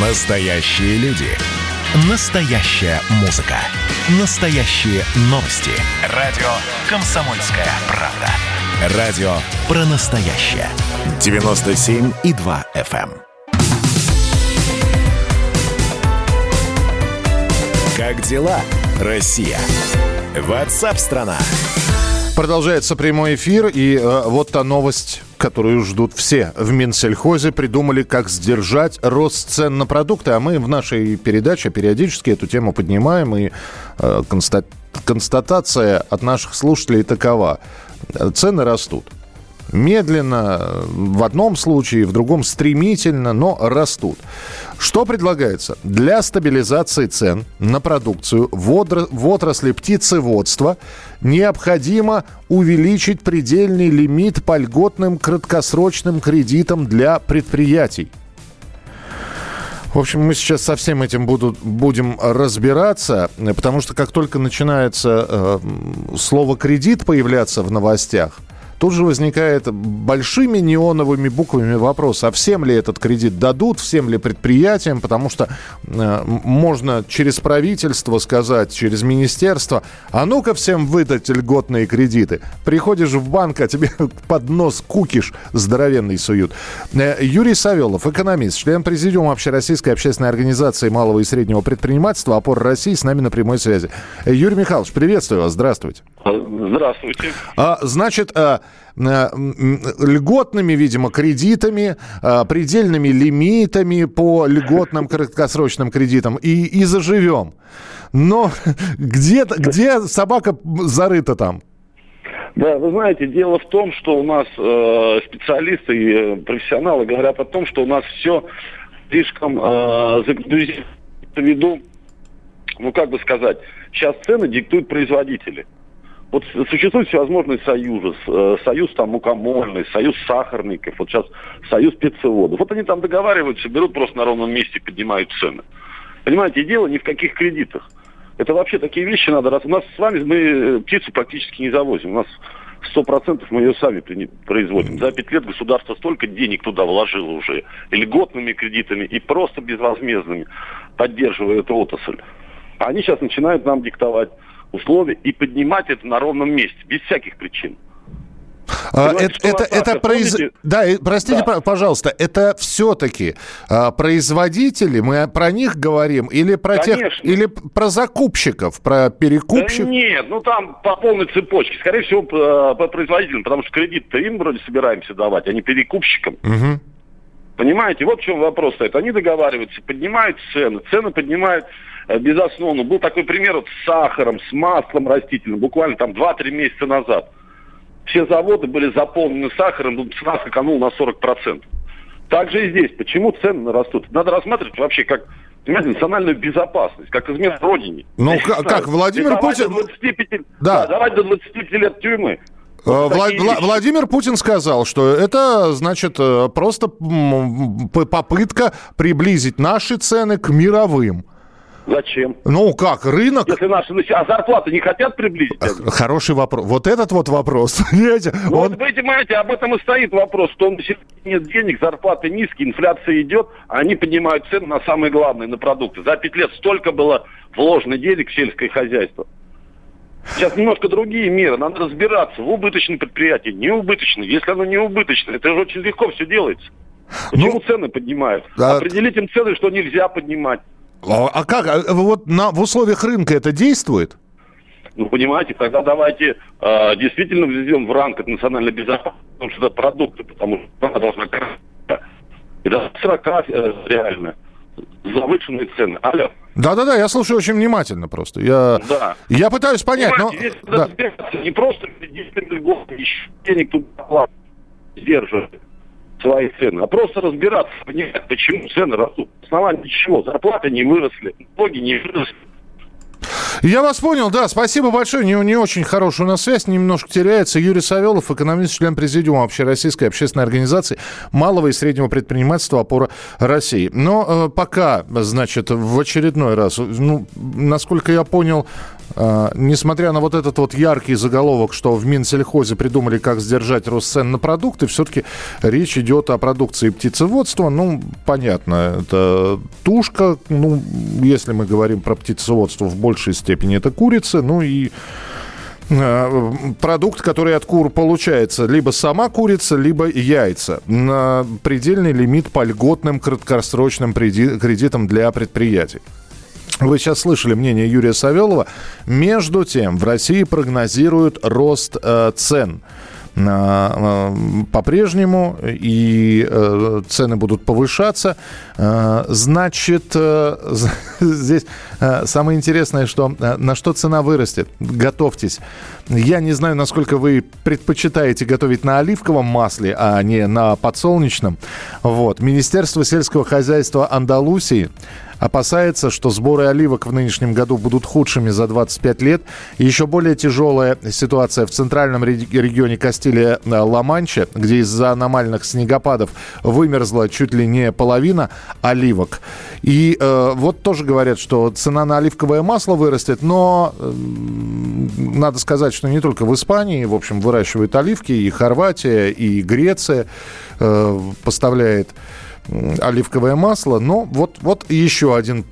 Настоящие люди. Настоящая музыка. Настоящие новости. Радио «Комсомольская правда». Радио про настоящее. 97,2 FM. эм. Как дела, Россия? Ватсап-страна! Продолжается прямой эфир, и э, вот та новость, которую ждут все. В Минсельхозе придумали, как сдержать рост цен на продукты, а мы в нашей передаче периодически эту тему поднимаем, и э, конста- констатация от наших слушателей такова. Цены растут. Медленно, в одном случае, в другом стремительно, но растут. Что предлагается? Для стабилизации цен на продукцию в, отр- в отрасли птицеводства необходимо увеличить предельный лимит по льготным краткосрочным кредитам для предприятий. В общем, мы сейчас со всем этим буду, будем разбираться, потому что как только начинается э, слово кредит появляться в новостях, Тут же возникает большими неоновыми буквами вопрос, а всем ли этот кредит дадут, всем ли предприятиям, потому что э, можно через правительство сказать, через министерство, а ну-ка всем выдать льготные кредиты. Приходишь в банк, а тебе под нос кукиш здоровенный суют. Э, Юрий Савелов, экономист, член президиума Общероссийской общественной организации малого и среднего предпринимательства «Опора России» с нами на прямой связи. Э, Юрий Михайлович, приветствую вас, здравствуйте. Здравствуйте. А, значит, а, льготными, видимо, кредитами, а, предельными лимитами по льготным краткосрочным кредитам и, и заживем. Но где, где собака зарыта там? Да, вы знаете, дело в том, что у нас э, специалисты и э, профессионалы говорят о том, что у нас все слишком э, ввиду, ну как бы сказать, сейчас цены диктуют производители. Вот существуют всевозможные союзы, э, союз там мукомольный, союз сахарников, вот сейчас союз спецеводов. Вот они там договариваются, берут просто на ровном месте, поднимают цены. Понимаете, дело не в каких кредитах. Это вообще такие вещи надо... раз У нас с вами мы птицу практически не завозим. У нас сто процентов мы ее сами производим. За пять лет государство столько денег туда вложило уже. И льготными кредитами, и просто безвозмездными, поддерживая эту отрасль. А они сейчас начинают нам диктовать условия и поднимать это на ровном месте, без всяких причин. А, это, это, это произ... Да, простите, да. пожалуйста, это все-таки а, производители, мы про них говорим, или про Конечно. тех, или про закупщиков, про перекупщиков? Да нет, ну там по полной цепочке. Скорее всего, по, по производителям, потому что кредит-то им вроде собираемся давать, а не перекупщикам. Угу. Понимаете, вот в чем вопрос стоит. Они договариваются, поднимают цены, цены поднимают Э, безусловно. Был такой пример вот с сахаром, с маслом растительным, буквально там 2-3 месяца назад. Все заводы были заполнены сахаром, цена скаканула на 40%. Также и здесь. Почему цены растут? Надо рассматривать вообще как понимаете, национальную безопасность, как измена родине. Ну, как, как Владимир Путин... 25, да. да, давать до 25 лет тюрьмы. Э, вот Влад, Вла- Владимир Путин сказал, что это, значит, э, просто попытка приблизить наши цены к мировым. Зачем? Ну как, рынок... Если наши а зарплаты не хотят приблизить? Хороший вопрос. Вот этот вот вопрос, понимаете? Ну, он... вот вы понимаете, об этом и стоит вопрос. Что нет денег, зарплаты низкие, инфляция идет, а они поднимают цены на самое главное, на продукты. За пять лет столько было вложено денег в сельское хозяйство. Сейчас немножко другие меры. Надо разбираться, в убыточном предприятии, не убыточное. Если оно не убыточное, это же очень легко все делается. Почему ну, цены поднимают? А... Определить им цены, что нельзя поднимать. А, а как? А вот на, в условиях рынка это действует? Ну, понимаете, тогда давайте э, действительно введем в ранг национальной безопасности, потому что это продукты, потому что она должна и до 40 э, реально завышенные цены. Алло. Да-да-да, я слушаю очень внимательно просто. Я, да. я пытаюсь понять, Понимаете, но... Здесь да. не просто еще денег тут сдерживать свои цены, а просто разбираться, понимать, почему цены растут. Основание чего? Зарплаты не выросли, налоги не выросли. Я вас понял, да, спасибо большое. Не, не очень хорошая у нас связь, немножко теряется. Юрий Савелов, экономист, член президиума Общероссийской общественной организации малого и среднего предпринимательства «Опора России». Но э, пока, значит, в очередной раз, ну, насколько я понял, А, несмотря на вот этот вот яркий заголовок, что в Минсельхозе придумали, как сдержать рост цен на продукты, все-таки речь идет о продукции птицеводства. Ну, понятно, это тушка, ну, если мы говорим про птицеводство в большей степени, это курица, ну и а, продукт, который от кур получается либо сама курица, либо яйца. На предельный лимит по льготным краткосрочным кредитам для предприятий. Вы сейчас слышали мнение Юрия Савелова. Между тем, в России прогнозируют рост э, цен э, по-прежнему, и э, цены будут повышаться. Э, значит, здесь самое интересное, что на что цена вырастет. Готовьтесь. Я не знаю, насколько вы предпочитаете готовить на оливковом масле, а не на подсолнечном. Вот. Министерство сельского хозяйства Андалусии опасается, что сборы оливок в нынешнем году будут худшими за 25 лет. еще более тяжелая ситуация в центральном регионе Кастилия-Ла-Манча, э, где из-за аномальных снегопадов вымерзла чуть ли не половина оливок. И э, вот тоже говорят, что цена на оливковое масло вырастет, но э, надо сказать, что не только в Испании, в общем, выращивают оливки, и Хорватия, и Греция э, поставляет оливковое масло. Но вот, вот еще один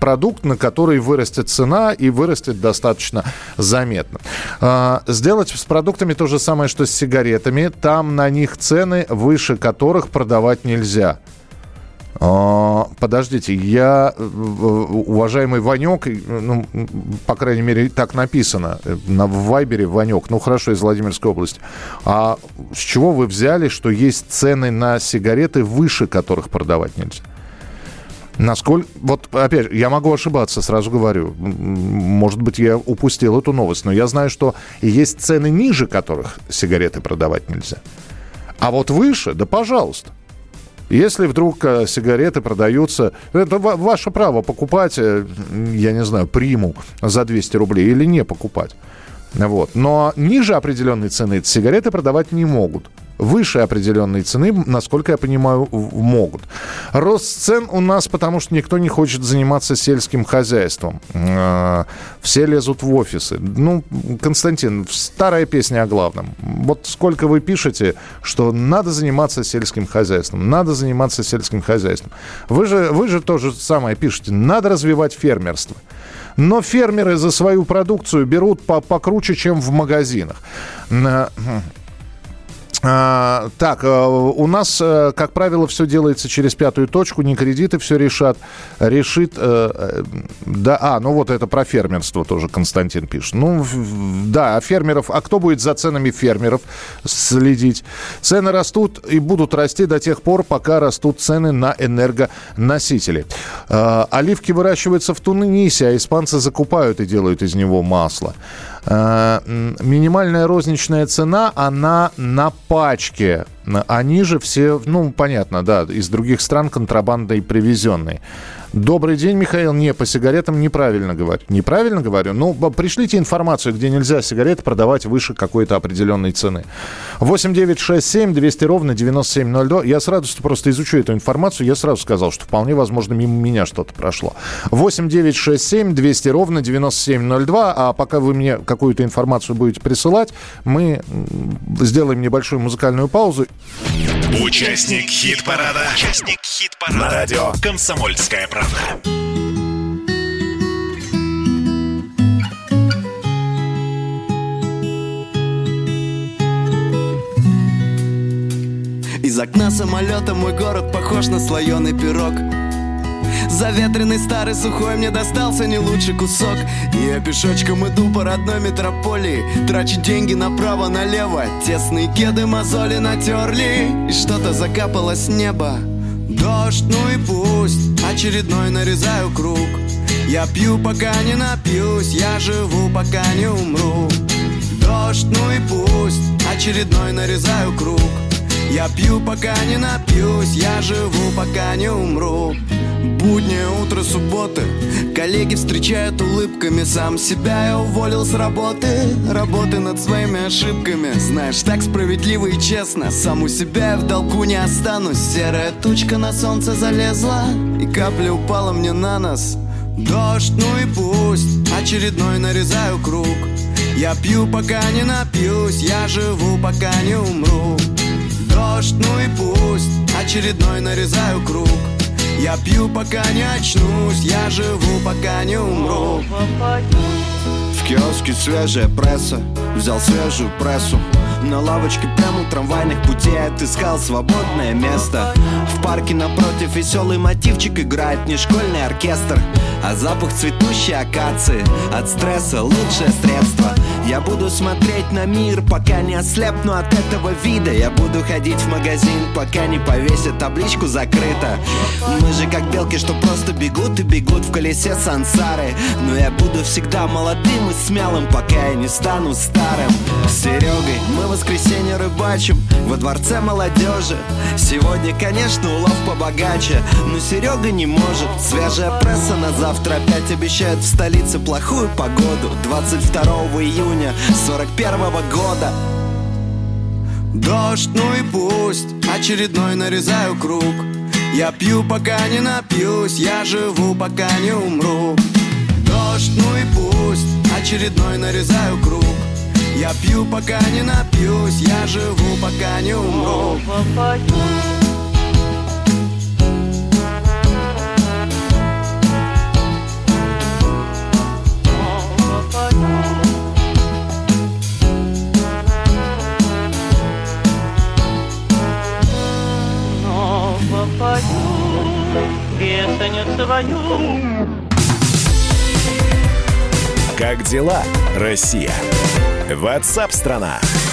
продукт, на который вырастет цена и вырастет достаточно заметно. А, сделать с продуктами то же самое, что с сигаретами. Там на них цены, выше которых продавать нельзя. А, подождите, я, э, уважаемый Ванек, ну, по крайней мере, так написано э, на Вайбере Ванек, ну хорошо, из Владимирской области. А с чего вы взяли, что есть цены на сигареты, выше которых продавать нельзя? Насколько... Вот, опять же, я могу ошибаться, сразу говорю. Может быть, я упустил эту новость, но я знаю, что есть цены ниже которых сигареты продавать нельзя. А вот выше, да пожалуйста. Если вдруг э, сигареты продаются, это ваше право покупать, э, я не знаю, приму за 200 рублей или не покупать. Вот. Но ниже определенной цены сигареты продавать не могут выше определенной цены, насколько я понимаю, могут. Рост цен у нас, потому что никто не хочет заниматься сельским хозяйством. А, все лезут в офисы. Ну, Константин, старая песня о главном. Вот сколько вы пишете, что надо заниматься сельским хозяйством, надо заниматься сельским хозяйством. Вы же, вы же тоже самое пишете, надо развивать фермерство. Но фермеры за свою продукцию берут по покруче, чем в магазинах. А, так, э, у нас, э, как правило, все делается через пятую точку, не кредиты все решат. Решит, э, да, а, ну вот это про фермерство тоже Константин пишет. Ну, да, а фермеров, а кто будет за ценами фермеров следить? Цены растут и будут расти до тех пор, пока растут цены на энергоносители. Оливки выращиваются в Тунисе, а испанцы закупают и делают из него масло. Э, минимальная розничная цена, она на пачке. Они же все, ну, понятно, да, из других стран контрабандой привезенные. Добрый день, Михаил. Не, по сигаретам неправильно говорю. Неправильно говорю? Ну, пришлите информацию, где нельзя сигареты продавать выше какой-то определенной цены. 8 9 6 7 200 ровно 9702. Я с радостью просто изучу эту информацию. Я сразу сказал, что вполне возможно мимо меня что-то прошло. 8 9 6 7 200 ровно 9702. А пока вы мне какую-то информацию будете присылать, мы сделаем небольшую музыкальную паузу. Участник хит-парада. Участник хит-парада. На радио «Комсомольская правда». Из окна самолета мой город похож на слоеный пирог. Заветренный старый сухой мне достался не лучший кусок. И я пешочком иду по родной метрополии Трачу деньги направо-налево. Тесные кеды мозоли натерли И что-то закапало с неба Дождь, ну и пусть Очередной нарезаю круг. Я пью, пока не напьюсь Я живу, пока не умру. Дождь, ну и пусть Очередной нарезаю круг. Я пью, пока не напьюсь Я живу, пока не умру Буднее утро субботы. Коллеги встречают улыбками Сам себя я уволил с работы. Работы над своими ошибками. Знаешь, так справедливо и честно. Сам у себя я в долгу не останусь. Серая тучка на солнце залезла И капля упала мне на нос. Дождь, ну и пусть, очередной нарезаю круг. Я пью, пока не напьюсь, я живу, пока не умру. Дождь, ну и пусть, очередной нарезаю круг Я пью, пока не очнусь, я живу, пока не умру. В киоске свежая пресса, взял свежую прессу. На лавочке прямо у трамвайных путей отыскал свободное место. В парке напротив веселый мотивчик играет не школьный оркестр А запах цветущей акации. От стресса лучшее средство Я буду смотреть на мир, пока не ослепну от этого вида. Я буду ходить в магазин, пока не повесят табличку «Закрыто» Мы же как белки, что просто бегут и бегут в колесе сансары. Но я буду всегда молодым и смелым, пока я не стану старым. С Серегой мы воскресенье рыбачим во дворце молодежи. Сегодня, конечно, улов побогаче, но Серега не может. Свежая пресса на завтра опять обещает в столице плохую погоду. 22 июня 41 года. Дождь, ну и пусть, очередной нарезаю круг. Я пью, пока не напьюсь, я живу, пока не умру. Дождь, ну и пусть, очередной нарезаю круг. Я пью, пока не напьюсь, я живу, пока не умру. Свою. Как дела, Россия? Ватсап-страна! страна